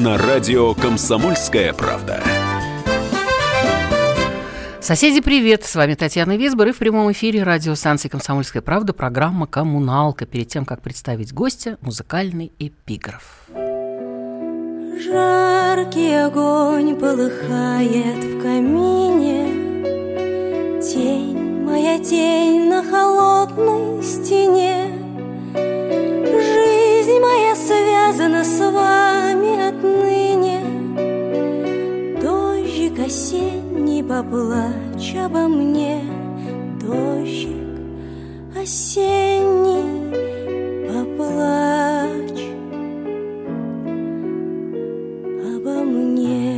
На радио «Комсомольская правда». Соседи, привет! С вами Татьяна Висбор и в прямом эфире радиостанции «Комсомольская правда» программа «Коммуналка». Перед тем, как представить гостя, музыкальный эпиграф. Жаркий огонь полыхает в камине Тень, моя тень на холодной стене Жизнь моя связана с вами отныне Дождик осенний поплачь обо мне Дождик осенний поплачь обо мне.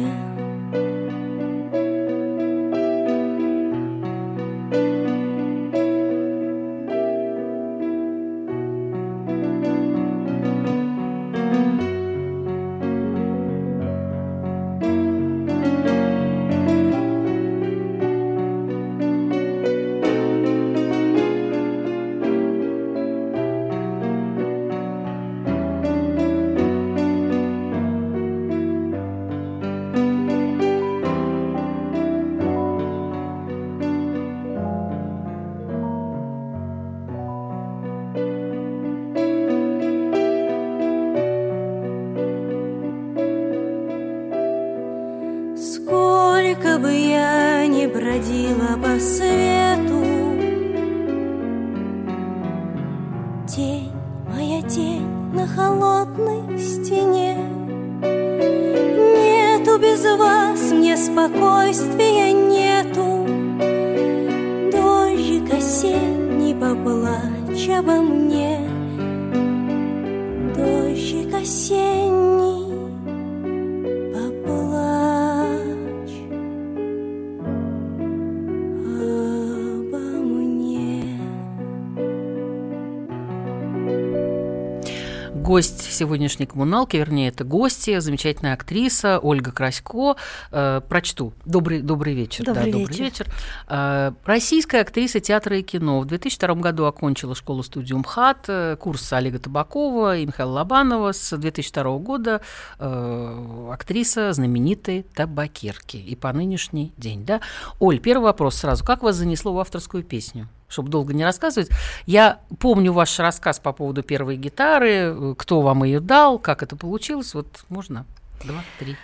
Сегодняшней коммуналки, вернее, это гостья, замечательная актриса Ольга Красько. Э, прочту. Добрый, добрый вечер. Добрый да, вечер. добрый вечер. Э, российская актриса театра и кино. В 2002 году окончила школу-студию МХАТ, э, курс Олега Табакова и Михаила Лобанова. С 2002 года э, актриса знаменитой табакерки. И по нынешний день. Да? Оль, первый вопрос сразу. Как вас занесло в авторскую песню? Чтобы долго не рассказывать. Я помню ваш рассказ по поводу первой гитары, э, кто вам ее дал, как это получилось. Вот можно два, три.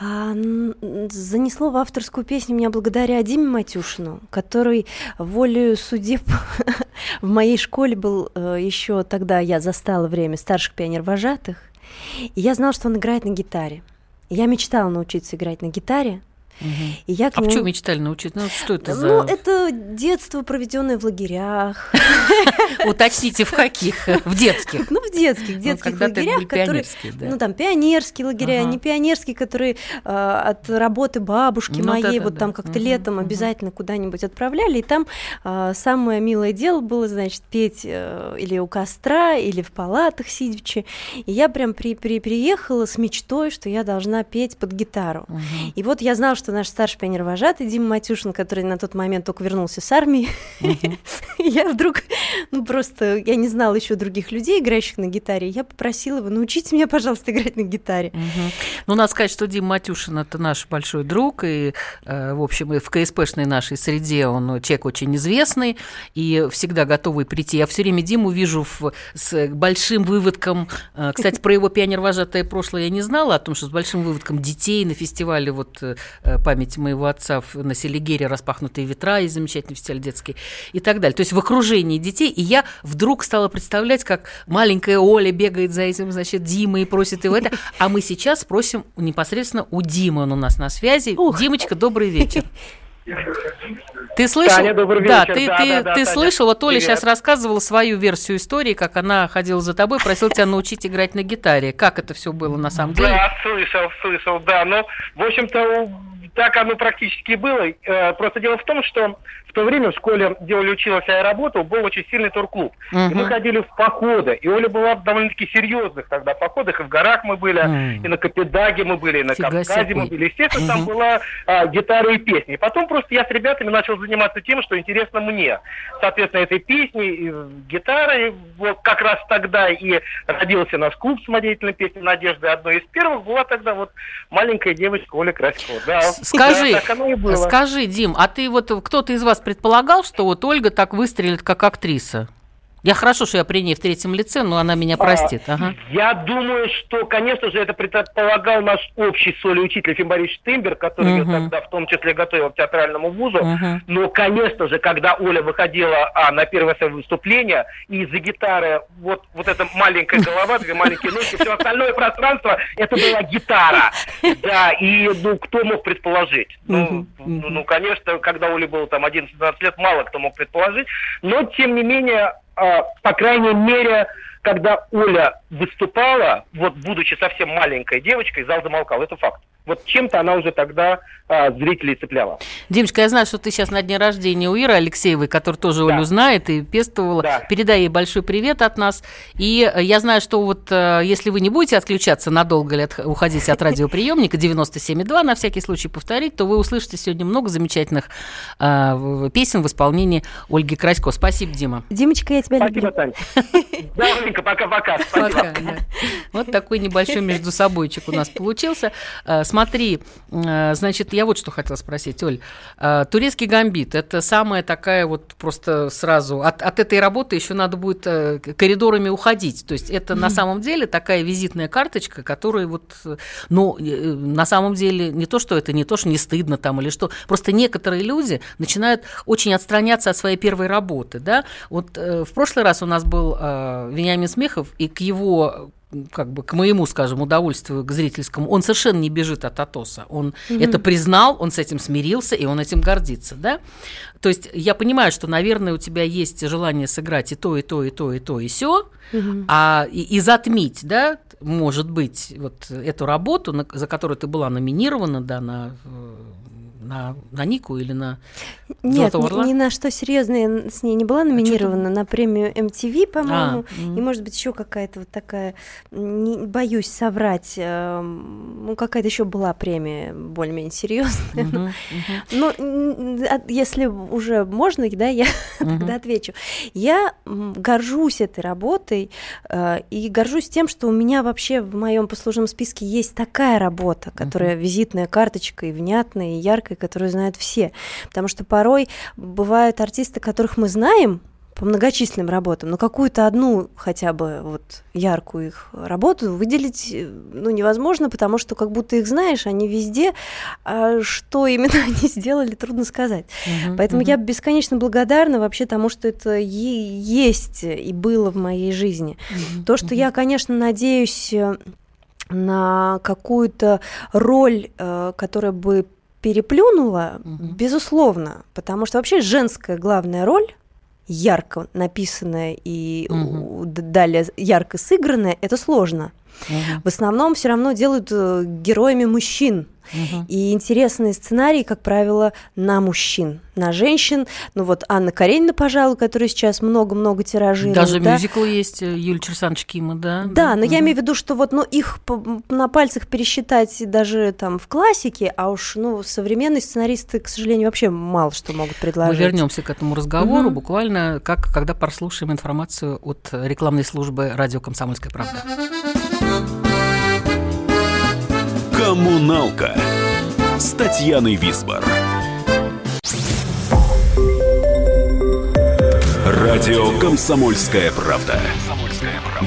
А, занесло в авторскую песню меня благодаря Диме Матюшину, который волею судеб в моей школе был еще тогда, я застала время старших пионер-вожатых, и я знала, что он играет на гитаре. Я мечтала научиться играть на гитаре, и я к А нему- почему мечтали научиться? Ну, что это за... Ну, это детство, проведенное в лагерях. Уточните, в каких? В детских. Ну, в детских, Ну, детских лагерях, которые... Ну, там, пионерские лагеря, не пионерские, которые э, от работы бабушки Ну, моей, вот там как-то летом обязательно куда-нибудь отправляли, и там э, самое милое дело было, значит, петь э, или у костра, или в палатах сидячи. И я прям при, при, приехала с мечтой, что я должна петь под гитару. И вот я знала, что наш старший пионер-вожатый Дима Матюшин, который на тот момент только вернулся с армии, я вдруг, ну просто, я не знала еще других людей, играющих на гитаре, я попросила его, научите меня, пожалуйста, играть на гитаре. Ну, надо сказать, что Дима Матюшин – это наш большой друг, и, э, в общем, и в КСПшной нашей среде он человек очень известный и всегда готовый прийти. Я все время Диму вижу в- с большим выводком. э, Кстати, про его пионер-вожатое прошлое я не знала, о том, что с большим выводком детей на фестивале вот э, памяти моего отца в- на Селигере «Распахнутые ветра» и замечательный фестиваль детский и так далее. То есть в окружении детей. И я вдруг стала представлять, как маленькая Оля бегает за этим, значит, Димой и просит его это. А мы сейчас спросим непосредственно у Димы, он у нас на связи. Ух. Димочка, добрый вечер. Ты слышал? Таня, добрый да, вечер. ты, Да, ты, да, да, ты Таня. слышала, Толя Привет. сейчас рассказывала свою версию истории, как она ходила за тобой, просила тебя научить играть на гитаре. Как это все было на самом деле? Да, слышал, слышал, да. Ну, в общем-то, так оно практически было. Э, Просто дело в том, что то время в школе, где Оля училась, а я работал, был очень сильный турклуб. И мы ходили в походы. И Оля была в довольно-таки серьезных тогда походах. И в горах мы были, М. и на Капитаге мы были, и на Фига Кавказе себе. мы были. Естественно, там Мгм. была а, гитара и песни. И потом просто я с ребятами начал заниматься тем, что интересно мне. Соответственно, этой песней, и гитарой. Вот как раз тогда и родился наш клуб самодеятельной песни «Надежда». Одной из первых была тогда вот маленькая девочка Оля Краськова. Да, Скажи, да, скажи, Дим, а ты вот кто-то из вас предполагал, что вот Ольга так выстрелит как актриса? Я хорошо, что я при ней в третьем лице, но она меня простит. Ага. Я думаю, что, конечно же, это предполагал наш общий соли учитель Ефим Борисович Тымбер, который ее Мгм. тогда в том числе готовил к театральному вузу. Мгм. Но, конечно же, когда Оля выходила а, на первое свое выступление, и из-за гитары вот, вот эта маленькая голова, две маленькие ножки, все остальное пространство, это была гитара. Да, и ну, кто мог предположить? Ну, ну, ну, конечно, когда Оле было там 11-12 лет, мало кто мог предположить. Но, тем не менее, а, по крайней мере, когда Оля выступала, вот будучи совсем маленькой девочкой, зал замолкал. Это факт. Вот чем-то она уже тогда а, зрителей цепляла. Димочка, я знаю, что ты сейчас на дне рождения у Иры Алексеевой, которая тоже Да. Олю знает и пестовала. Да. Передай ей большой привет от нас. И э, я знаю, что вот э, если вы не будете отключаться надолго или от- уходить от радиоприемника 97,2, на всякий случай повторить, то вы услышите сегодня много замечательных э, в- песен в исполнении Ольги Красько. Спасибо, Дима. Димочка, я тебя Спасибо, люблю. Таня. Да, Оленька, пока-пока. Спасибо. Пока, да. Вот такой небольшой между собойчик у нас получился. Э, Смотри, э, значит, я вот что хотела спросить, Оль. Э, Турецкий гамбит – это самая такая вот просто сразу... От, от этой работы еще надо будет э, коридорами уходить. То есть это на самом деле такая визитная карточка, которая вот... Ну, на самом деле не то, что это не то, что не стыдно там или что. Просто некоторые люди начинают очень отстраняться от своей первой работы, да. Вот в прошлый раз у нас был Вениамин Смехов, и к его как бы к моему, скажем, удовольствию, к зрительскому, он совершенно не бежит от Атоса. Он это признал, он с этим смирился, и он этим гордится, да? То есть я понимаю, что, наверное, у тебя есть желание сыграть и то, и то, и то, и то, и все, а и, и затмить, да, может быть, вот эту работу, на- за которую ты была номинирована, да, на э, на, на Нику или на Нет, Золотого ни, Орла? ни на что серьезное с ней не была номинирована на премию MTV, по-моему, А, и может быть еще какая-то вот такая, не боюсь соврать, эм, ну какая-то еще была премия более-менее серьезная. Мгм. Ну, м, а если уже можно, да, я Мгм. тогда отвечу. Я горжусь этой работой э, и горжусь тем, что у меня вообще в моем послужном списке есть такая работа, которая визитная карточка и внятная, и яркая, которую знают все. Потому что порой бывают артисты, которых мы знаем, по многочисленным работам, но какую-то одну хотя бы вот яркую их работу выделить э, ну, невозможно, потому что как будто их знаешь, они везде, а что именно они сделали, трудно сказать. Мгм, Поэтому мгм. я бесконечно благодарна вообще тому, что это е- есть и было в моей жизни. Мгм, То, что я, конечно, надеюсь э, на какую-то роль, э, которая бы переплюнула, Мгм. безусловно, потому что вообще женская главная роль ярко написанная и Мгм. у- д- далее ярко сыгранная, это сложно. Мгм, В основном все равно делают э, героями мужчин. мгм. И интересные сценарии, как правило, на мужчин, на женщин. Ну вот Анна Каренина, пожалуй, которая сейчас много-много тиражирует. Даже да. мюзикл есть э, Юлия Черсанович Кима, да? Да, но я Мгм. имею в виду, что вот ну, их на пальцах пересчитать даже там в классике, а уж ну, современные сценаристы, к сожалению, вообще мало что могут Мы предложить. вернемся к этому разговору Мгм. буквально как когда прослушаем информацию от рекламной службы радио Комсомольская правда. Коммуналка с Татьяной Висбор. Радио Комсомольская правда.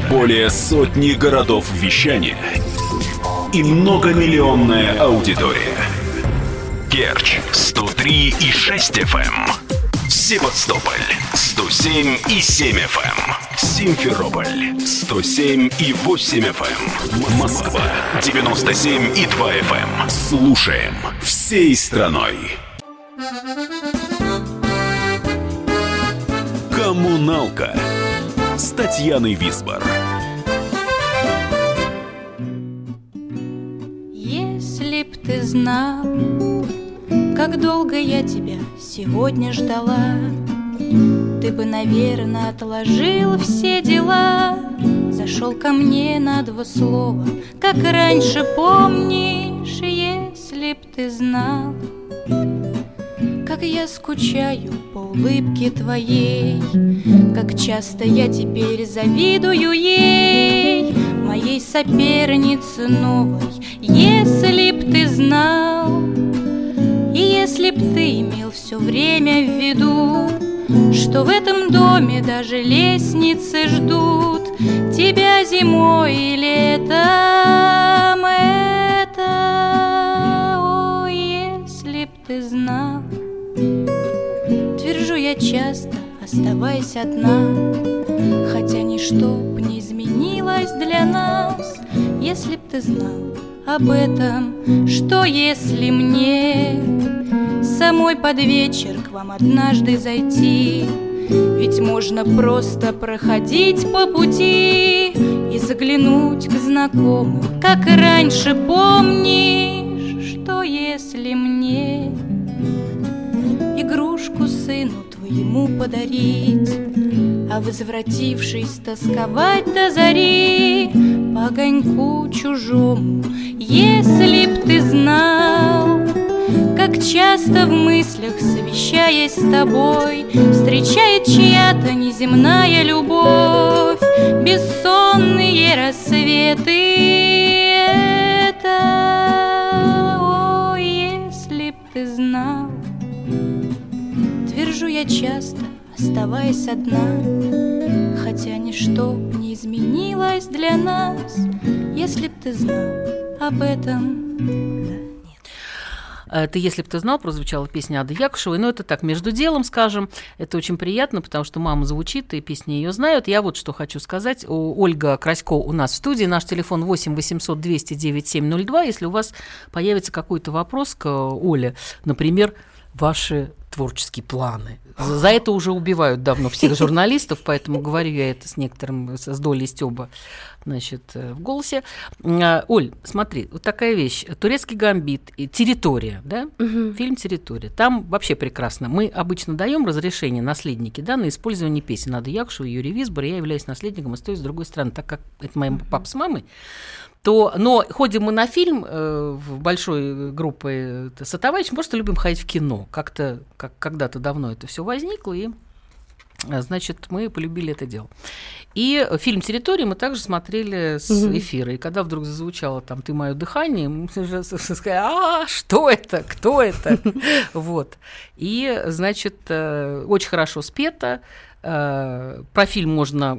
Более сотни городов вещания и многомиллионная аудитория. Керчь 103 и 6 FM. Севастополь 107 и 7 FM. Эм. Симферополь 107 и 8 FM. Эм. Москва 97 и 2 FM. Эм. Слушаем всей страной. Коммуналка с Татьяной Висбор. Если б ты знал, как долго я тебя сегодня ждала, Ты бы, наверное, отложил все дела, Зашел ко мне на два слова, как раньше помнишь, Если б ты знал, как я скучаю по улыбке твоей, Как часто я теперь завидую ей, Моей сопернице новой, Если б ты знал, если б ты имел все время в виду, Что в этом доме даже лестницы ждут Тебя зимой и летом это, О, если б ты знал, Твержу я часто, оставаясь одна, Хотя ничто б не изменилось для нас, Если б ты знал об этом, Что если мне Самой под вечер к вам однажды зайти, Ведь можно просто проходить по пути И заглянуть к знакомым, как раньше помнишь, Что если мне игрушку сыну твоему подарить, А возвратившись тосковать до зари По огоньку чужому, если б ты знал, Как часто в мыслях, совещаясь с тобой, Встречает чья-то неземная любовь Бессонные рассветы. Это, Твержу я часто, оставаясь одна Хотя ничто б не изменилось для нас Если б ты знал об этом Это «Если бы ты знал» прозвучала песня Ады Якушевой. Но это так, между делом, скажем. Это очень приятно, потому что мама звучит, и песни ее знают. Я вот что хочу сказать. Ольга Красько у нас в студии. Наш телефон 8 800 209 702. Если у вас появится какой-то вопрос к Оле, например, ваши творческие планы. За это уже убивают давно всех журналистов, поэтому говорю я это с некоторым, с долей стёба, значит, э, в голосе. А, Оль, смотри, вот такая вещь. Турецкий гамбит, и территория, да? Мгм. Фильм «Территория». Там вообще прекрасно. Мы обычно даем разрешение наследники да, на использование песен Ады Якушева, Юрий Висбор. Я являюсь наследником и стою с другой стороны, так как это мои папа с мамой. То, но ходим мы на фильм э, в большой группой э, сотоварищей, просто любим ходить в кино. Как-то, как когда-то давно это все возникло, и э, Значит, мы полюбили это дело. И фильм «Территория» мы также смотрели с Мгм. эфира. И когда вдруг зазвучало там «Ты мое дыхание», мы уже сказали, а, что это, кто это? Вот. И, значит, э, очень хорошо спето. Э, Про фильм можно,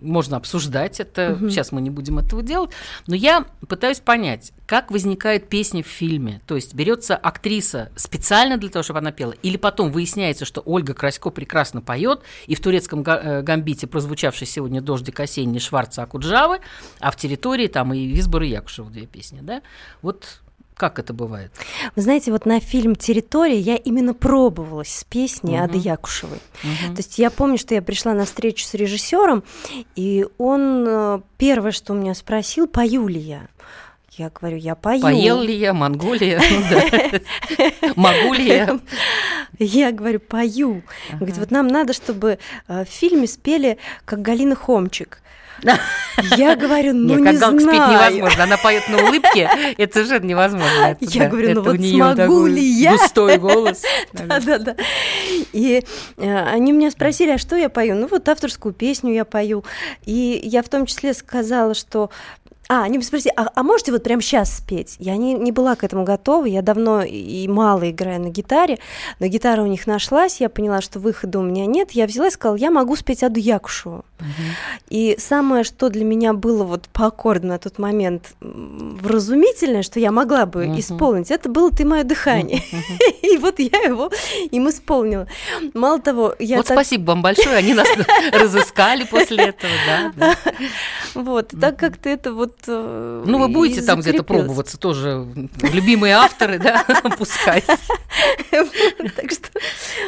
можно обсуждать это. Мгм. Сейчас мы не будем этого делать. Но я пытаюсь понять, как возникает песня в фильме. То есть берется актриса специально для того, чтобы она пела, или потом выясняется, что Ольга Красько прекрасно поет, и в турецком э, гамбите прозвучавший сегодня «Дождик осенний» Шварца Акуджавы, а в территории там и Висбор и Якушев две песни. Да? Вот как это бывает? Вы знаете, вот на фильм «Территория» я именно пробовалась с песней Мгм. Ады Якушевой. Мгм. То есть я помню, что я пришла на встречу с режиссером, и он э, первое, что у меня спросил, пою ли я. Я говорю, я пою. Поел ли я, Монголия, могу ли я? Я говорю, пою. Говорит, вот нам надо, чтобы э, в фильме спели, как Галина Хомчик. Я говорю, ну Нет, не как спеть знаю. невозможно. Она поет на улыбке, это же невозможно. Это Я да, говорю, ну это у вот смогу ли я? Густой голос. Да-да-да. И э, они меня спросили, а что я пою? Ну вот авторскую песню я пою. И я в том числе сказала, что а, они спросили, а, а можете вот прямо сейчас спеть? Я не, не была к этому готова, я давно и мало играю на гитаре, но гитара у них нашлась, я поняла, что выхода у меня нет, я взяла и сказала, я могу спеть Аду Якушеву. И самое, что для меня было вот по аккорду на тот момент вразумительное, что я могла бы Мгм. исполнить, это было «Ты мое дыхание». И вот я его им исполнила. Мало того, я Вот так- спасибо вам большое, они нас разыскали после этого, да. Вот, так как-то это вот Ну, вы будете там где-то пробоваться тоже. Любимые авторы, да, пускай. Так что,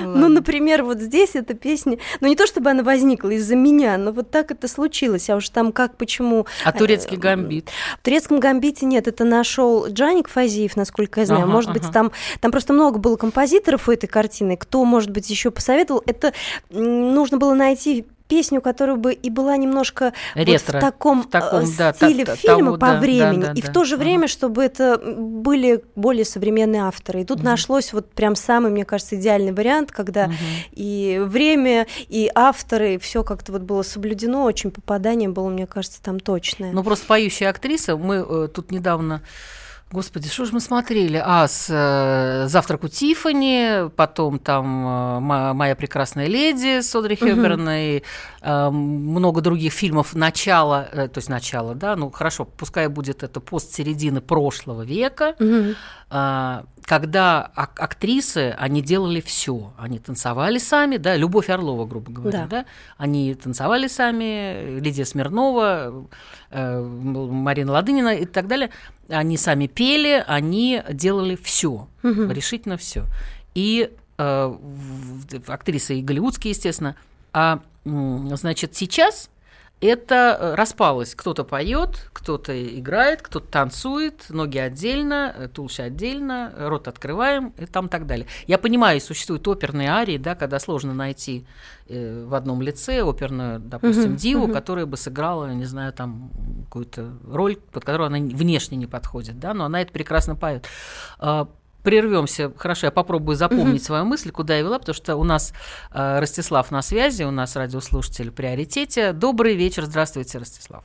ну, например, вот здесь эта песня, ну, не то чтобы она возникла из-за меня, но вот так это случилось, а уж там как, почему... А турецкий Э, гамбит? В турецком гамбите нет, это нашел Джаник Фазиев, насколько я знаю. Может быть, там, там просто много было композиторов у этой картины. Кто, может быть, еще посоветовал? Это нужно было найти песню, которая бы и была немножко вот Ретро, в таком, в таком, э, да, стиле та- та- фильма того, по да, времени, да, да, и в да. то же Ага. время, чтобы это были более современные авторы. И тут нашлось вот прям самый, мне кажется, идеальный вариант, когда и время, и авторы, все как-то вот было соблюдено, очень попадание было, мне кажется, там точное. Ну, просто поющая актриса. Мы э, тут недавно... Господи, что же мы смотрели? А, с э, «Завтрак у Тиффани», потом там э, «Мо- «Моя прекрасная леди» с Одри Хёберн и э, много других фильмов начала, э, то есть начала, да, ну хорошо, пускай будет это постсередины прошлого века, Мгм. а, когда ак- актрисы, они делали все. Они танцевали сами, да, Любовь Орлова, грубо говоря, Да. да. Они танцевали сами, Лидия Смирнова, э, Марина Ладынина и так далее. Они сами пели, они делали все, Мгм. решительно все. И э, актрисы и голливудские, естественно. А значит, сейчас это э, распалось. Кто-то поет, кто-то играет, кто-то танцует, ноги отдельно, э, туловище отдельно, э, рот открываем и там так далее. Я понимаю, существуют оперные арии, да, когда сложно найти э, в одном лице оперную, допустим, Мгм, диву, мгм. которая бы сыграла, не знаю, там какую-то роль, под которую она внешне не подходит, да, но она это прекрасно поет. Прервемся. Хорошо, я попробую запомнить свою мысль, куда я вела, потому что у нас э, Ростислав на связи, у нас радиослушатель в приоритете. Добрый вечер, здравствуйте, Ростислав.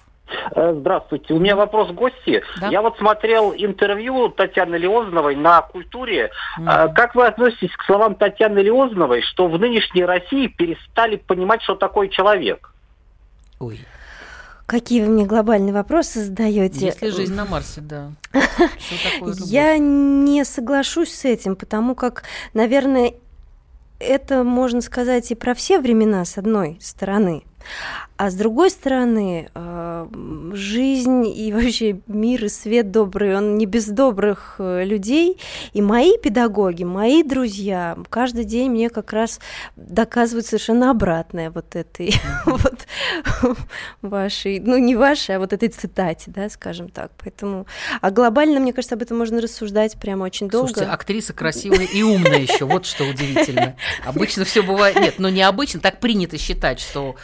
Э, Здравствуйте. У меня вопрос к гости. Да. Я вот смотрел интервью Татьяны Леозновой на культуре. Э, Как вы относитесь к словам Татьяны Леозновой, что в нынешней России перестали понимать, что такое человек? Ой, Какие вы мне глобальные вопросы задаете? если жизнь на Марсе, да. Я не соглашусь с этим, потому как, наверное, это можно сказать и про все времена, с одной стороны. А с другой стороны, э, жизнь и вообще мир и свет добрый, он не без добрых э, людей. И мои педагоги, мои друзья, каждый день мне как раз доказывают совершенно обратное вот этой вот вашей, ну не вашей, а вот этой цитате, да, скажем так. Поэтому, а глобально, мне кажется, об этом можно рассуждать прямо очень долго. Слушайте, актриса красивая и умная еще, вот что удивительно. Обычно все бывает, нет, ну не обычно, так принято считать, что,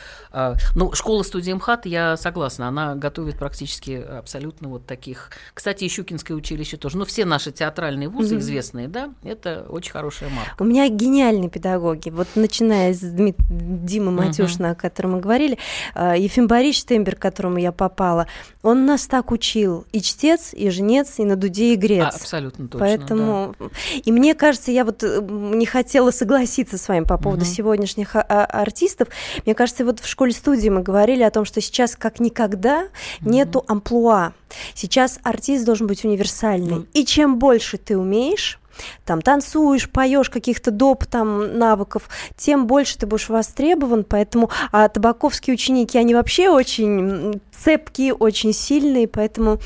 ну, школа студии МХАТ, я согласна, она готовит практически абсолютно вот таких. Кстати, и Щукинское училище тоже. Ну, все наши театральные вузы известные, да, это очень хорошая марка. У меня гениальные педагоги. Вот начиная с Дми- Димы Матюшина, о котором мы говорили, а, Ефим Борисович Тембер, к которому я попала, он нас так учил. И чтец, и жнец, и на дуде, и А, абсолютно точно. Поэтому, и мне кажется, я вот э, не хотела согласиться с вами по поводу Мгм. сегодняшних а- а- артистов. Мне кажется, вот в школе-студии мы говорили о том, что сейчас как никогда нету амплуа. Сейчас артист должен быть универсальный. Ну. И чем больше ты умеешь, там танцуешь, поешь каких-то доп там навыков, тем больше ты будешь востребован. Поэтому, а табаковские ученики, они вообще очень цепкие, очень сильные, поэтому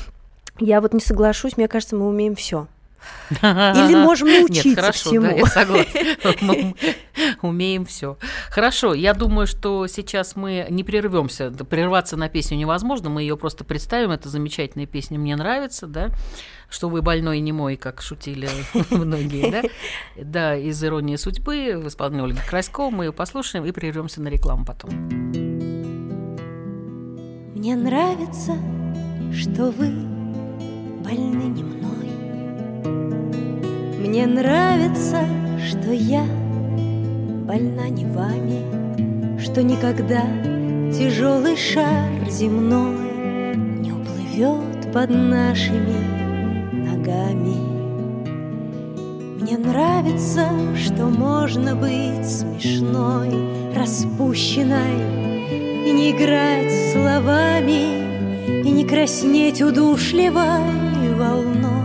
я вот не соглашусь, мне кажется, мы умеем все. Или можем научиться Нет, хорошо, всему. да, я согласна. Мы умеем все. Хорошо, я думаю, что сейчас мы не прервемся. Прерваться на песню невозможно, мы ее просто представим. Это замечательная песня, мне нравится, да. Что вы больной и не мой, как шутили многие, да? Да, из «Иронии судьбы» в исполнении Ольги Красько. Мы ее послушаем и прервемся на рекламу потом. Мне нравится, что вы больны не мной. Мне нравится, что я больна не вами, что никогда тяжелый шар земной не уплывет под нашими ногами. Мне нравится, что можно быть смешной, распущенной и не играть словами, и не краснеть удушливой волной,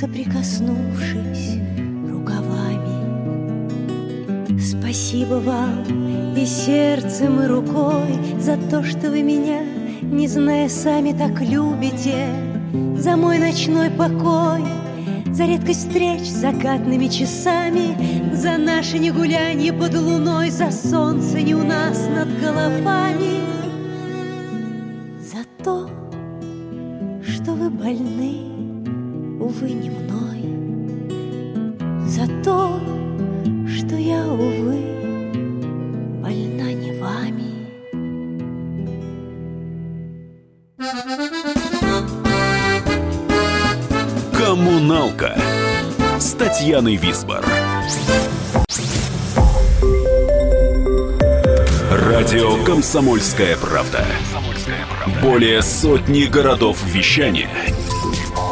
соприкоснувшись рукавами. Спасибо вам и сердцем, и рукой За то, что вы меня, не зная сами, так любите. За мой ночной покой За редкость встреч с закатными часами За наше негулянье под луной За солнце не у нас над головами. За то, что вы больны, увы, не мной За то, что я, увы, больна не вами. Коммуналка с Татьяной Висбор. Радио Комсомольская правда". Более сотни городов вещания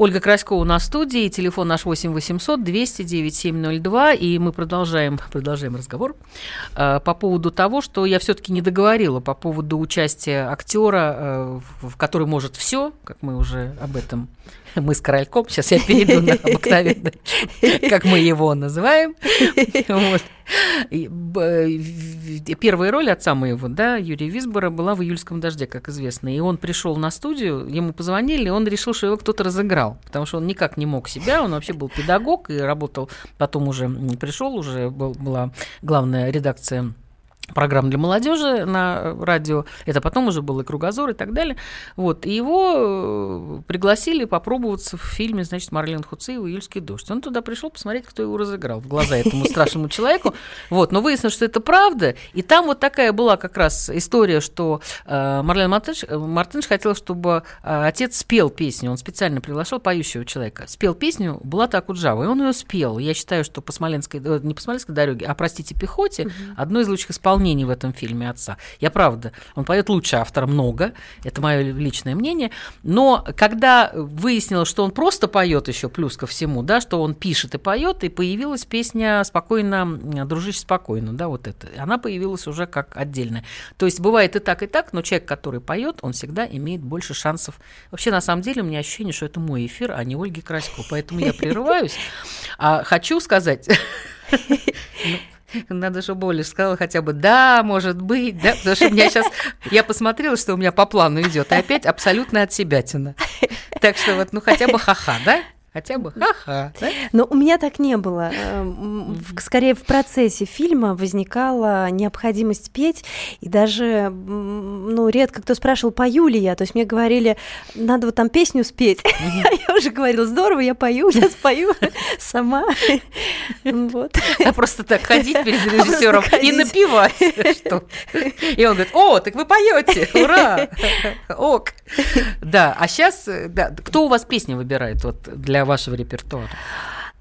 Ольга Краськова на студии, телефон наш 8 800 209 702, и мы продолжаем, продолжаем разговор э, по поводу того, что я все-таки не договорила по поводу участия актера, э, в который может все, как мы уже об этом мы с Корольком, сейчас я перейду на обыкновенный, как мы его называем. Вот. Первая роль отца моего, да, Юрия Висбора, была в «Июльском дожде», как известно. И он пришел на студию, ему позвонили, он решил, что его кто-то разыграл, потому что он никак не мог себя, он вообще был педагог и работал, потом уже пришел, уже была главная редакция программ для молодежи на радио. Это потом уже был и кругозор и так далее. Вот. И его э, пригласили попробоваться в фильме, значит, Марлен Хуцеева «Июльский дождь». Он туда пришел посмотреть, кто его разыграл в глаза этому страшному человеку. Вот. Но выяснилось, что это правда. И там вот такая была как раз история, что э, Марлен Мартынович, э, Мартынович хотел, чтобы отец спел песню. Он специально приглашал поющего человека. Спел песню «Булата Акуджава». И он ее спел. Я считаю, что по Смоленской, не по Смоленской дороге, а, простите, пехоте, одно из лучших исполнений исполнений в этом фильме отца. Я правда, он поет лучше автора много, это мое личное мнение. Но когда выяснилось, что он просто поет еще плюс ко всему, да, что он пишет и поет, и появилась песня «Спокойно, дружище, спокойно», да, вот это. Она появилась уже как отдельная. То есть бывает и так, и так, но человек, который поет, он всегда имеет больше шансов. Вообще, на самом деле, у меня ощущение, что это мой эфир, а не Ольги Красько, поэтому я прерываюсь. А хочу сказать, ну, надо, чтобы Оля сказала хотя бы «да, может быть», да, потому что у меня сейчас, я посмотрела, что у меня по плану идет, и опять абсолютно от себя тяна. Так что вот, ну хотя бы ха-ха, да? Хотя бы ха-ха. Да? Но у меня так не было. Эм, скорее, в процессе фильма возникала необходимость петь, и даже, ну, редко кто спрашивал, пою ли я. То есть мне говорили, надо вот там песню спеть. Я уже говорила, здорово, я пою, сейчас пою сама. Вот. А просто так ходить перед режиссером и напевать. И он говорит, о, так вы поете, ура, ок. Да, а сейчас, да, кто у вас песни выбирает вот для для вашего репертуара?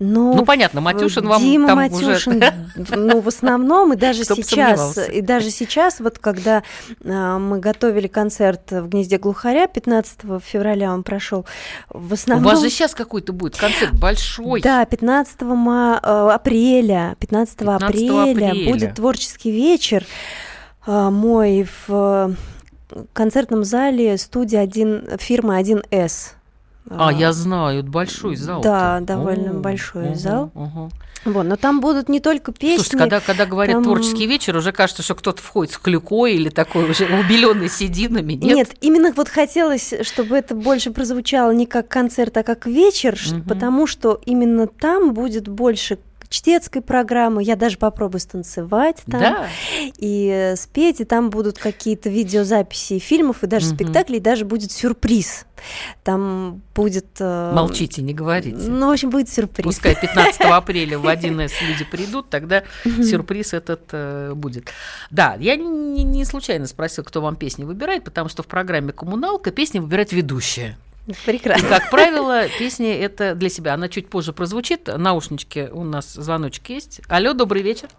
Ну, ну понятно, Матюшин вам Дима там Матюшин, уже... ну, в основном, и даже сейчас, и даже сейчас, вот когда а, мы готовили концерт в гнезде глухаря, 15 февраля он прошел, в основном... У вас же сейчас какой-то будет концерт большой. Да, 15 ма... Э, апреля, 15, 15 апреля, апреля будет творческий вечер а, мой в концертном зале студии 1, фирмы 1С. А, я знаю, большой зал. Да, довольно о, большой о, зал. О, вот, но там будут не только песни. Слушайте, когда, когда говорят там... творческий вечер, уже кажется, что кто-то входит с клюкой или такой уже убеленный сединами. Нет? Нет, именно вот хотелось, чтобы это больше прозвучало не как концерт, а как вечер, угу. потому что именно там будет больше чтецкой программы. Я даже попробую станцевать там да. и э, спеть, и там будут какие-то видеозаписи фильмов, и даже угу. спектакли, и даже будет сюрприз. Там будет... Э... Молчите, не говорите. Ну, в общем, будет сюрприз. Пускай 15 апреля в 1С люди придут, тогда сюрприз этот э, будет. Да, я не, не случайно спросил, кто вам песни выбирает, потому что в программе «Коммуналка» песни выбирает ведущая. Прекрасно. И, как правило, песня это для себя. Она чуть позже прозвучит. Наушнички у нас звоночки есть. Алло, добрый вечер.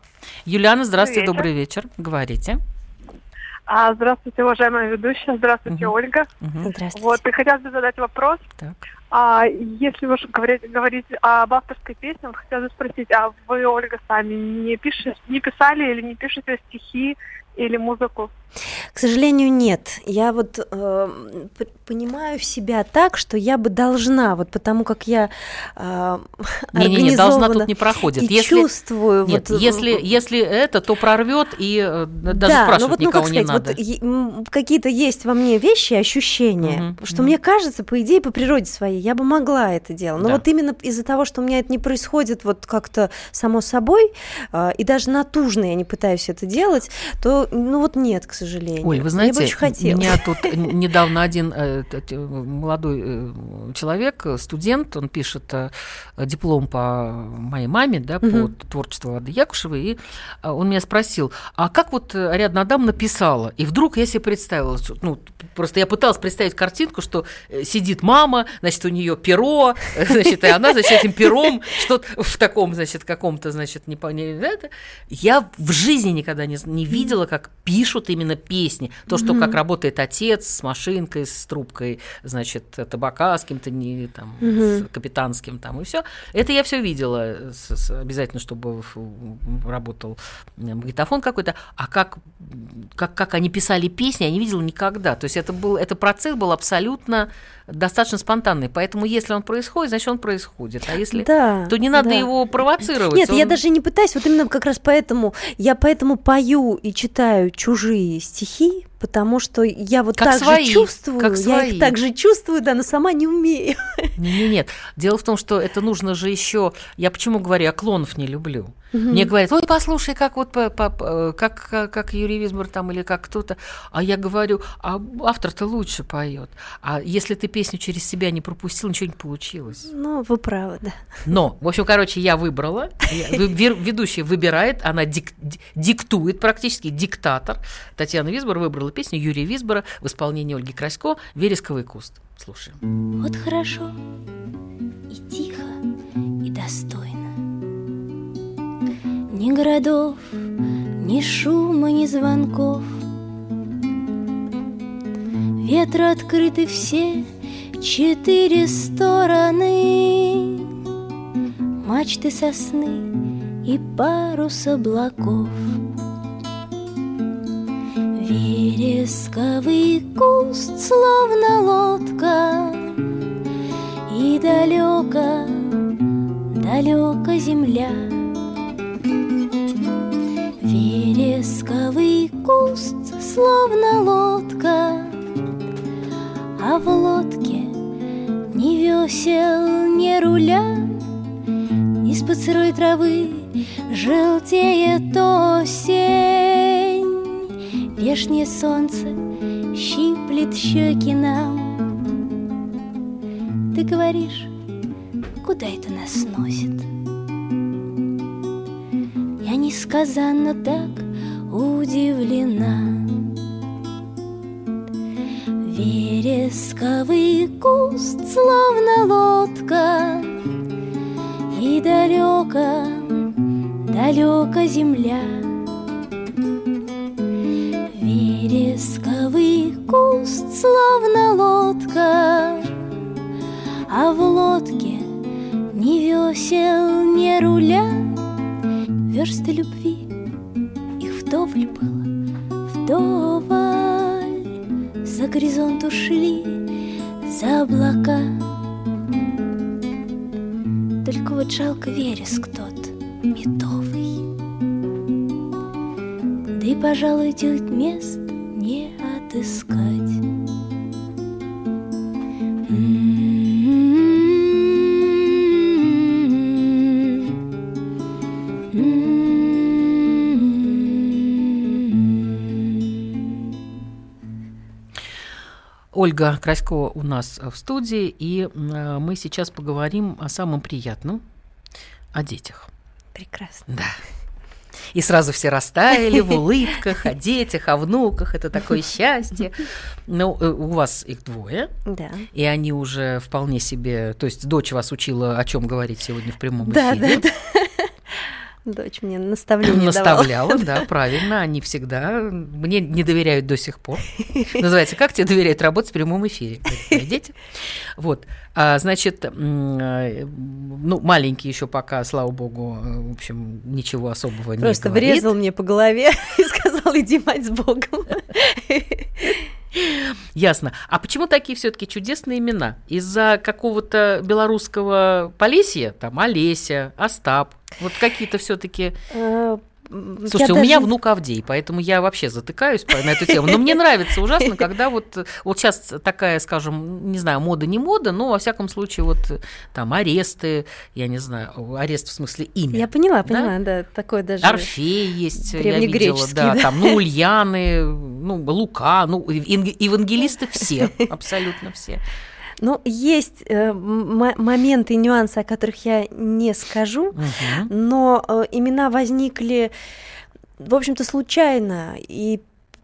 Юлиана, здравствуйте, добрый вечер. Добрый вечер. Говорите. А, здравствуйте, уважаемая ведущая. Здравствуйте, угу. Ольга. Угу. Здравствуйте. Вот, и хотелось бы задать вопрос. Так. А, если вы говорить, говорить об авторской песне, вот хотелось бы спросить, а вы, Ольга, сами не, пишете, не писали или не пишете стихи или музыку? К сожалению, нет. Я вот э, понимаю себя так, что я бы должна, вот потому как я э, не, не, не, должна тут не проходит. И если, чувствую. Нет, вот, если, если это, то прорвет и э, даже да, спрашивать ну вот, ну, никого как сказать, не надо. Вот, какие-то есть во мне вещи, ощущения, угу, что угу. мне кажется, по идее, по природе своей, я бы могла это делать. Но да. вот именно из-за того, что у меня это не происходит вот как-то само собой, э, и даже натужно я не пытаюсь это делать, то, ну вот нет, к сожалению. Ой, вы знаете, меня тут недавно один э, молодой э, человек, студент, он пишет э, диплом по моей маме, да, по творчеству Ады Якушевой, и он меня спросил, а как вот Ариадна Адам написала? И вдруг я себе представила, ну, просто я пыталась представить картинку, что сидит мама, значит, у нее перо, значит, и она, значит, этим пером что-то в таком, значит, каком-то, значит, не, не это. Я в жизни никогда не, не видела, как пишут именно песни песни. То, что как работает отец с машинкой, с трубкой, значит, табака, с кем-то не там, mm-hmm. с капитанским там и все. Это я все видела. С, с, обязательно, чтобы работал магнитофон какой-то. А как, как, как они писали песни, я не видела никогда. То есть это был, это процесс был абсолютно достаточно спонтанный. Поэтому если он происходит, значит он происходит. А если да, то не надо да. его провоцировать. Нет, он... я даже не пытаюсь. Вот именно как раз поэтому я поэтому пою и читаю чужие стихи, потому что я вот как так свои, же чувствую, как я свои. их так же чувствую, да, но сама не умею. Нет, нет, дело в том, что это нужно же еще. Я почему говорю, я клонов не люблю. Угу. Мне говорят, ой, послушай, как вот по, по, как, как Юрий Висбор там или как кто-то. А я говорю, а автор-то лучше поет. А если ты песню через себя не пропустил, ничего не получилось. Ну, вы правы, да. Но, в общем, короче, я выбрала. Ведущая выбирает, она дик, диктует практически, диктатор. Татьяна Висбор выбрала песню Юрия Висбора в исполнении Ольги Красько «Вересковый куст». Слушаем. Вот хорошо и тихо, и достойно ни городов, ни шума, ни звонков. Ветру открыты все четыре стороны, Мачты сосны и парус облаков. Вересковый куст, словно лодка, И далеко, далеко земля — Вересковый куст, словно лодка, А в лодке ни весел, ни руля, Из-под сырой травы желтеет осень, Вешнее солнце щиплет щеки нам. Ты говоришь, куда это нас носит? несказанно так удивлена. Вересковый куст, словно лодка, И далеко, далеко земля. Куст, словно лодка, А в лодке ни весел, ни руля — версты любви, их вдоволь было, вдоволь. За горизонт ушли, за облака. Только вот жалко вереск тот медовый. Да и, пожалуй, тут мест не отыскать. Ольга Краськова у нас в студии, и э, мы сейчас поговорим о самом приятном, о детях. Прекрасно. Да. И сразу все растаяли в улыбках о детях, о внуках. Это такое счастье. Ну, э, у вас их двое. Да. И они уже вполне себе... То есть дочь вас учила, о чем говорить сегодня в прямом Да, эфире. да, да. Дочь мне наставление Наставляла, да, правильно. Они всегда мне не доверяют до сих пор. Называется «Как тебе доверяют работать в прямом эфире?» Дети. Вот. А, значит, э, ну, маленький еще пока, слава богу, э, в общем, ничего особого не Просто врезал мне по голове и сказал, иди, мать, с Богом. Ясно. А почему такие все-таки чудесные имена? Из-за какого-то белорусского Полесья, там Олеся, Остап, вот какие-то все-таки. Слушайте, я у меня даже- внук Авдей, поэтому я вообще затыкаюсь на эту тему. Но мне нравится ужасно, когда вот, вот сейчас такая, скажем, не знаю, мода не мода, но во всяком случае вот там аресты, я не знаю, арест в смысле имя. Я поняла, Да? поняла, да, такое даже... Орфей есть, я видела, да, да. там, ну, Ульяны, ну, Лука, ну, евангелисты все, абсолютно все. Ну, есть э, моменты и нюансы, о которых я не скажу, Мгм. но э, имена возникли, в общем-то, случайно. И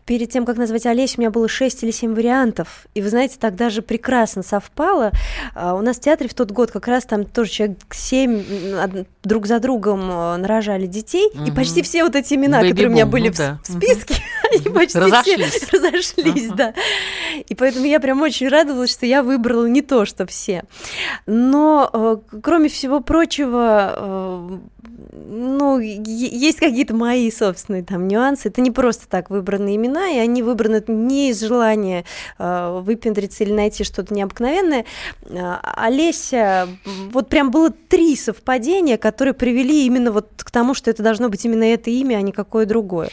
перед тем, как назвать Олесь, у меня было 6 или 7 вариантов. И вы знаете, тогда же прекрасно совпало. А, У нас в театре в тот год как раз там тоже человек 7 друг за другом э, нарожали детей. И Мгм. почти все вот эти имена, которые у меня были ну в, да. в списке, они почти Разошлись. все разошлись, да. И поэтому я прям очень радовалась, что я выбрала не то, что все. Но, э, кроме всего прочего, э, ну, есть какие-то мои собственные там нюансы. Это не просто так выбранные имена, и они выбраны не из желания э, выпендриться или найти что-то необыкновенное. А, Олеся, вот прям было три совпадения, которые привели именно вот к тому, что это должно быть именно это имя, а не какое другое.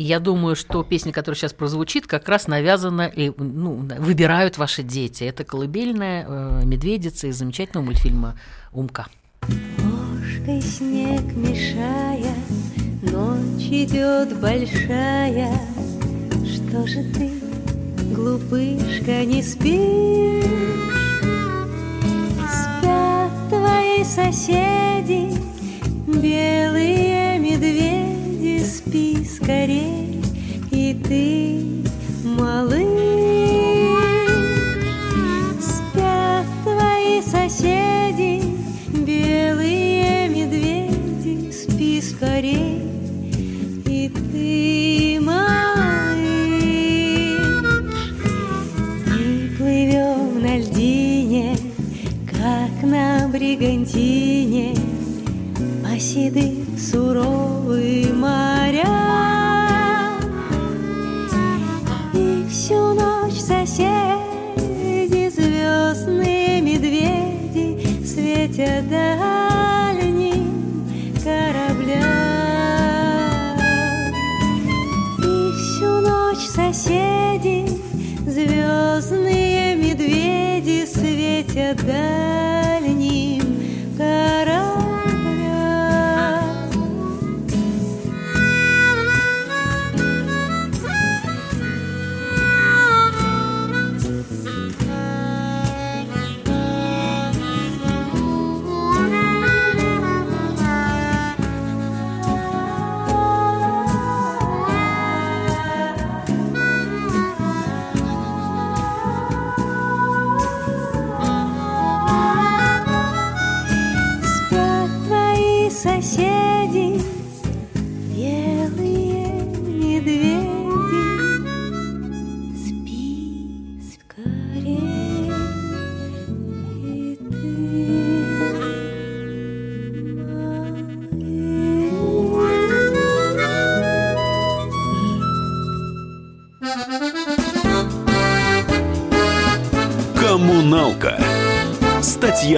Я думаю, что песня, которая сейчас прозвучит, как раз навязана и ну, выбирают ваши дети. Это колыбельная э, медведица из замечательного мультфильма Умка. Ложкой снег мешая, ночь идет большая. Что же ты, глупышка, не спишь? Спят твои соседи, белые медведи, спи скорей, и ты, малыш. Спят твои соседи, белые медведи, спи скорей, и ты, на бригантине, по седым суровым морям. И всю ночь соседи, звездные медведи, светят дальним кораблям. И всю ночь соседи, звездные медведи, светят дальним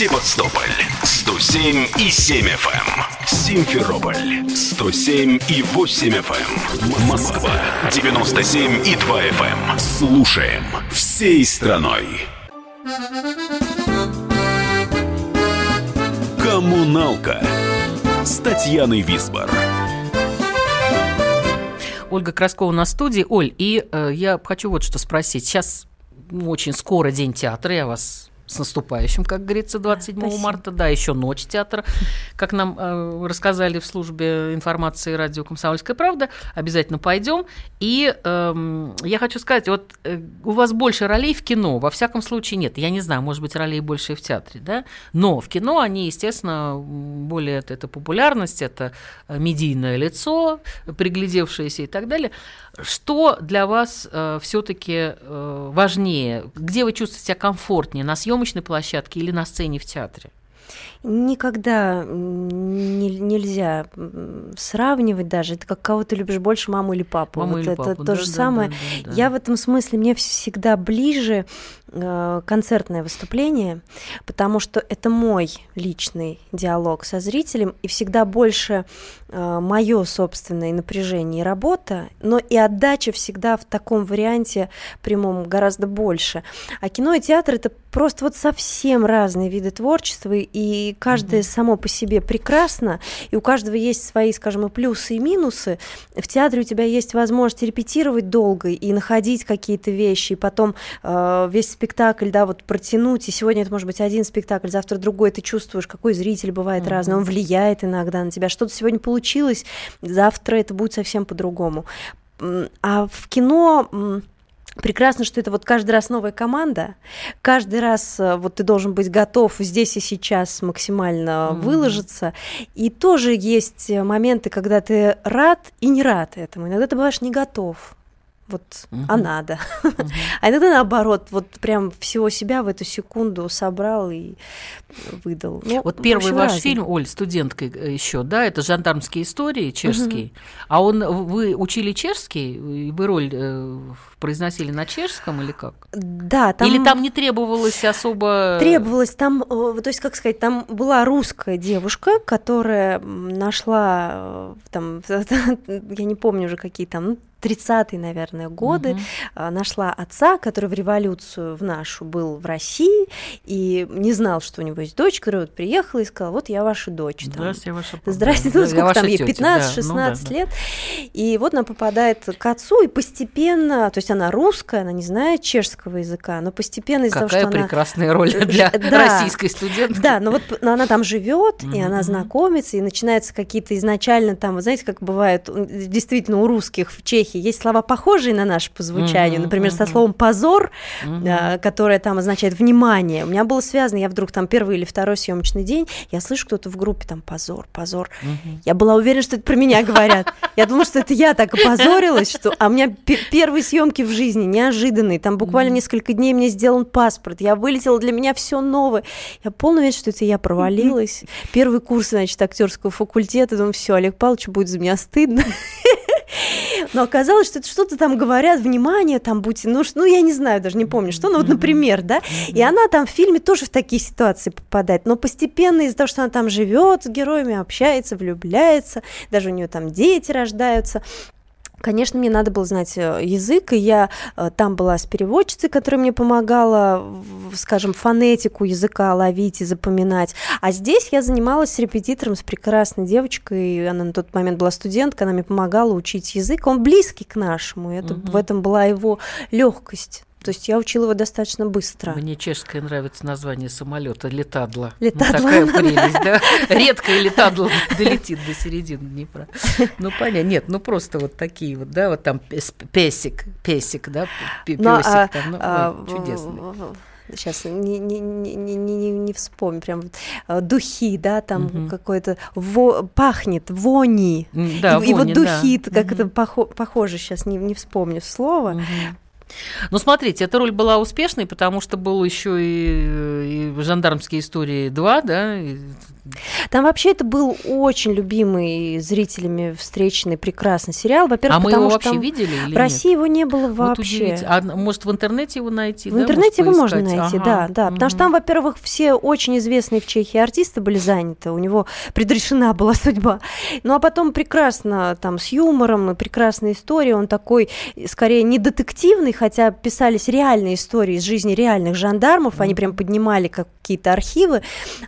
Севастополь 107 и 7 FM. Симферополь 107 и 8 FM. Москва 97 и 2 FM. Слушаем всей страной. Коммуналка с Татьяной Висбор. Ольга Краскова на студии. Оль, и э, я хочу вот что спросить. Сейчас ну, очень скоро День театра, я вас с наступающим, как говорится, 27 Спасибо. марта. Да, еще ночь театра, как нам э, рассказали в службе информации радио «Комсомольская правда». Обязательно пойдем. И э, я хочу сказать, вот э, у вас больше ролей в кино, во всяком случае нет. Я не знаю, может быть, ролей больше и в театре, да? Но в кино они, естественно, более это, это популярность, это э, медийное лицо, приглядевшееся и так далее. Что для вас э, все-таки э, важнее? Где вы чувствуете себя комфортнее? На съемочной площадке или на сцене в театре? Никогда не, нельзя сравнивать даже. Это как кого ты любишь больше, маму или папу. Маму вот или это папу. то да, же да, самое. Да, да, да. Я в этом смысле мне всегда ближе э, концертное выступление, потому что это мой личный диалог со зрителем, и всегда больше э, мое собственное напряжение и работа, но и отдача всегда в таком варианте прямом гораздо больше. А кино и театр это просто вот совсем разные виды творчества, и каждое mm-hmm. само по себе прекрасно, и у каждого есть свои, скажем, и плюсы, и минусы. В театре у тебя есть возможность репетировать долго и находить какие-то вещи, и потом э, весь спектакль, да, вот протянуть, и сегодня это может быть один спектакль, завтра другой, ты чувствуешь, какой зритель бывает mm-hmm. разный, он влияет иногда на тебя, что-то сегодня получилось, завтра это будет совсем по-другому. А в кино Прекрасно, что это вот каждый раз новая команда, каждый раз э, вот ты должен быть готов здесь и сейчас максимально mm-hmm. выложиться. И тоже есть моменты, когда ты рад и не рад этому. Иногда ты бываешь не готов вот, угу. а надо. Угу. а иногда наоборот, вот прям всего себя в эту секунду собрал и выдал. Ну, вот первый ваш разный. фильм, Оль, студентка э, еще, да, это жандармские истории чешские. Угу. А он, вы учили чешский, вы роль э, произносили на чешском или как? Да, там... Или там не требовалось особо... Требовалось, там, э, то есть, как сказать, там была русская девушка, которая нашла, там, я не помню уже какие там, ну, 30-е, наверное, годы, угу. нашла отца, который в революцию в нашу был в России, и не знал, что у него есть дочь, которая вот приехала и сказала, вот я ваша дочь. Там. Здравствуйте, ваша папа. Здравствуйте, ну, сколько там ей, 15-16 да, ну, да, лет. И вот она попадает к отцу, и постепенно, то есть она русская, она не знает чешского языка, но постепенно из-за того, что она... прекрасная роль для да, российской студентки. Да, но вот но она там живет, и она знакомится, и начинаются какие-то изначально там, вы знаете, как бывает действительно у русских в Чехии есть слова похожие на наши по звучанию, например, со словом позор, которое там означает внимание. У меня было связано, я вдруг там первый или второй съемочный день, я слышу кто-то в группе там позор, позор. Я была уверена, что это про меня говорят. Я думала, что это я так опозорилась, что... А у меня первые съемки в жизни неожиданные. Там буквально несколько дней мне сделан паспорт. Я вылетела, для меня все новое. Я полная уверена, что это я провалилась. Первый курс, значит, актерского факультета. Думаю, все, Олег Павлович будет за меня стыдно. Но оказалось, что это что-то там говорят, внимание, там будьте, ну, ну я не знаю, даже не помню, что, ну вот, например, да, и она там в фильме тоже в такие ситуации попадает, но постепенно из-за того, что она там живет с героями, общается, влюбляется, даже у нее там дети рождаются, Конечно, мне надо было знать э, язык, и я э, там была с переводчицей, которая мне помогала, скажем, фонетику языка ловить и запоминать. А здесь я занималась с репетитором, с прекрасной девочкой, она на тот момент была студенткой, она мне помогала учить язык. Он близкий к нашему, это, угу. в этом была его легкость. То есть я учила его достаточно быстро. Мне чешское нравится название самолета Летадла. Летадла. Ну, такая прелесть, да? Редкая летадла долетит до середины Днепра. Ну, понятно. Нет, ну просто вот такие вот, да, вот там песик, песик, да, песик ну, а, там, ну, а, чудесный сейчас не, не, не, не, не, не вспомню, прям э, духи, да, там угу. какой-то во, пахнет, вони. Да, и, вони, и вот духи, да. как угу. это похо, похоже, сейчас не, не вспомню слово. Угу. Ну, смотрите, эта роль была успешной, потому что был еще и, и жандармские истории 2, да, там вообще это был очень любимый зрителями встречный прекрасный сериал. Во-первых, а мы его вообще видели или В России нет? его не было вообще. Вот а может в интернете его найти? В да? интернете его можно найти, ага. да, да. Угу. Потому что там, во-первых, все очень известные в Чехии артисты были заняты, у него предрешена была судьба. Ну а потом прекрасно там с юмором и прекрасная история, он такой скорее не детективный, хотя писались реальные истории из жизни реальных жандармов, они прям поднимали какие-то архивы,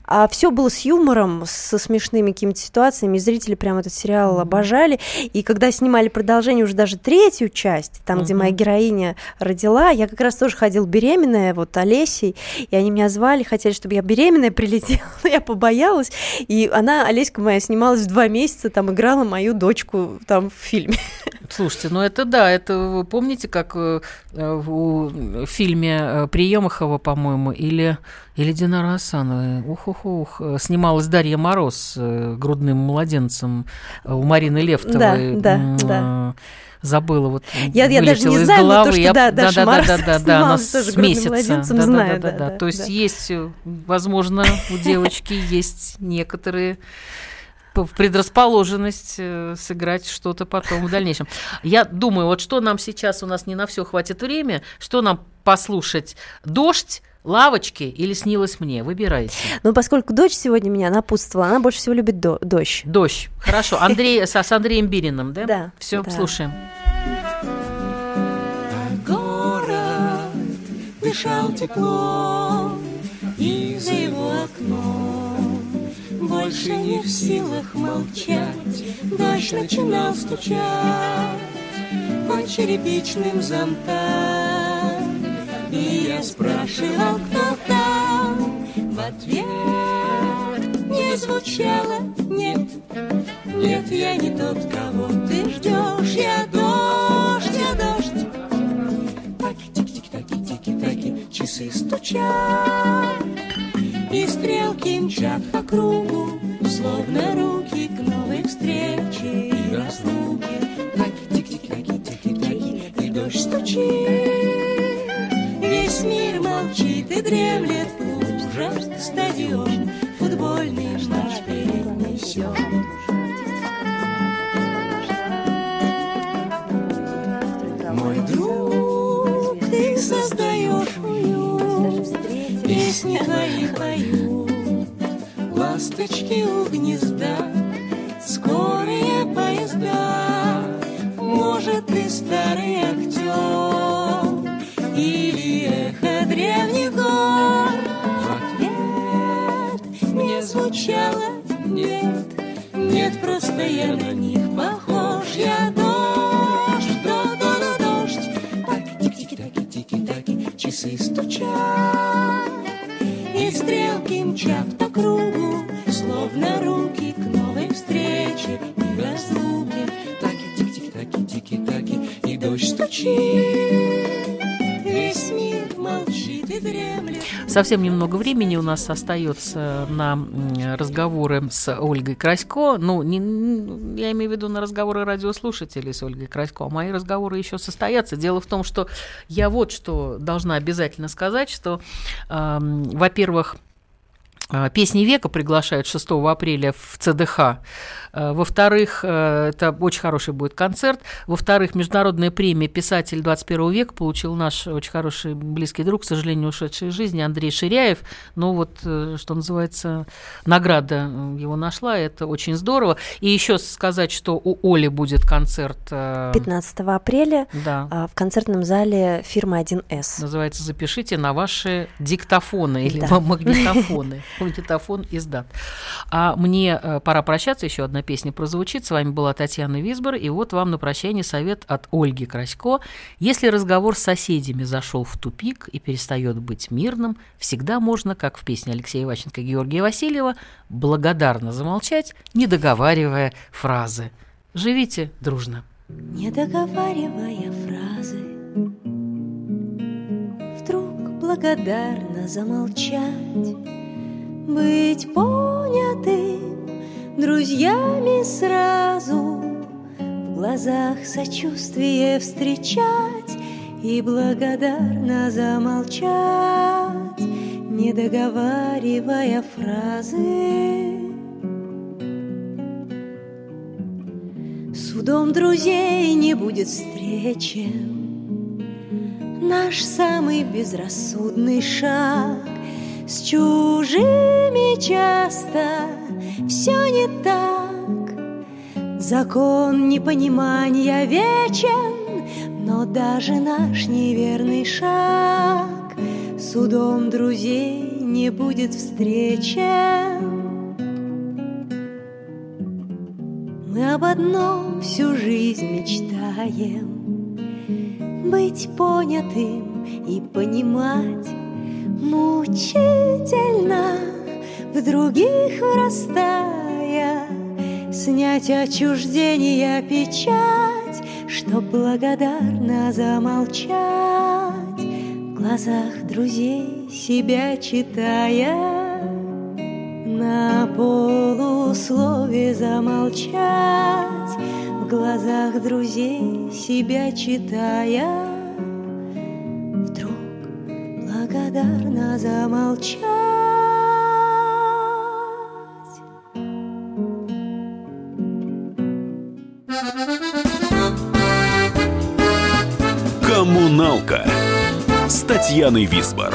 а все было с юмором, со смешными какими-то ситуациями, и зрители прям этот сериал обожали. И когда снимали продолжение, уже даже третью часть, там, где моя героиня родила, я как раз тоже ходила беременная, вот Олесей, и они меня звали, хотели, чтобы я беременная прилетела, я побоялась, и она, Олеська моя, снималась в два месяца, там играла мою дочку там в фильме. Слушайте, ну это да, это вы помните, как э, в фильме э, Приемахова, по-моему, или, или Динара Асановой, ух-ух-ух, э, снималась Дарья Мороз с грудным младенцем у Марины Левтовой. Да, да, да забыла вот я, я даже не знаю, головы. то, что я, да, да, да, да, да, да, да, она тоже с месяца. Да, знаю, да, да, да, да, То есть да. есть, возможно, у девочки есть некоторые предрасположенность э, сыграть что-то потом в дальнейшем. Я думаю, вот что нам сейчас, у нас не на все хватит время, что нам послушать? Дождь, лавочки или снилось мне? Выбирайте. Ну, поскольку дочь сегодня меня напутствовала, она больше всего любит до- дождь. Дождь. Хорошо. Андрей, с, с Андреем Бириным, да? Да. Все, да. слушаем. Город дышал теплом, и за его окном больше не в силах молчать. Дождь начинал стучать по черепичным зонтам. И я спрашивал, кто там, в ответ не звучало нет. Нет, я не тот, кого ты ждешь, я дождь, я дождь. Таки, тики-тики-таки, тики-таки, часы стучат, и стрелки мчат по кругу, словно руки к новой встрече и разлуке. Таки, тики-тики-таки, тики-таки, и дождь стучит. Весь мир молчит и дремлет ужас, стадион, футбольный наш перенесет. Ласточки у гнезда, скорые поезда, может, ты старый актер или эхо древних гор. В ответ мне звучало нет, нет, просто я на них Совсем немного времени у нас остается на разговоры с Ольгой Красько. Ну, не, я имею в виду на разговоры радиослушателей с Ольгой Красько. А мои разговоры еще состоятся. Дело в том, что я вот что должна обязательно сказать, что, эм, во-первых, э, Песни века приглашают 6 апреля в ЦДХ. Э, Во-вторых, э, это очень хороший будет концерт. Во-вторых, международная премия «Писатель 21 века» получил наш очень хороший близкий друг, к сожалению, ушедший из жизни, Андрей Ширяев. Ну вот, э, что называется, награда э, его нашла, это очень здорово. И еще сказать, что у Оли будет концерт. э, 15 апреля Да. в концертном зале фирмы 1С. Называется «Запишите на ваши диктофоны или Да. ма- магнитофоны». Магнитофон издат. А мне э, пора прощаться, еще одна песня прозвучит. С вами была Татьяна Висбор, и вот вам на прощание совет от Ольги Красько. Если разговор с соседями зашел в тупик и перестает быть мирным, всегда можно, как в песне Алексея Ващенко и Георгия Васильева, благодарно замолчать, не договаривая фразы. Живите дружно. Не договаривая фразы Вдруг благодарно замолчать Быть понятым друзьями сразу В глазах сочувствие встречать И благодарно замолчать Не договаривая фразы Судом друзей не будет встречи. Наш самый безрассудный шаг С чужими часто все не так. Закон непонимания вечен Но даже наш неверный шаг Судом друзей не будет встречен. Мы об одном всю жизнь мечтаем Быть понятым и понимать Мучительно в других вырастая Снять отчуждение печать Чтоб благодарно замолчать. В глазах друзей себя читая На полуслове замолчать. В глазах друзей себя читая благодарно замолчать «Коммуналка» с Татьяной Висбор.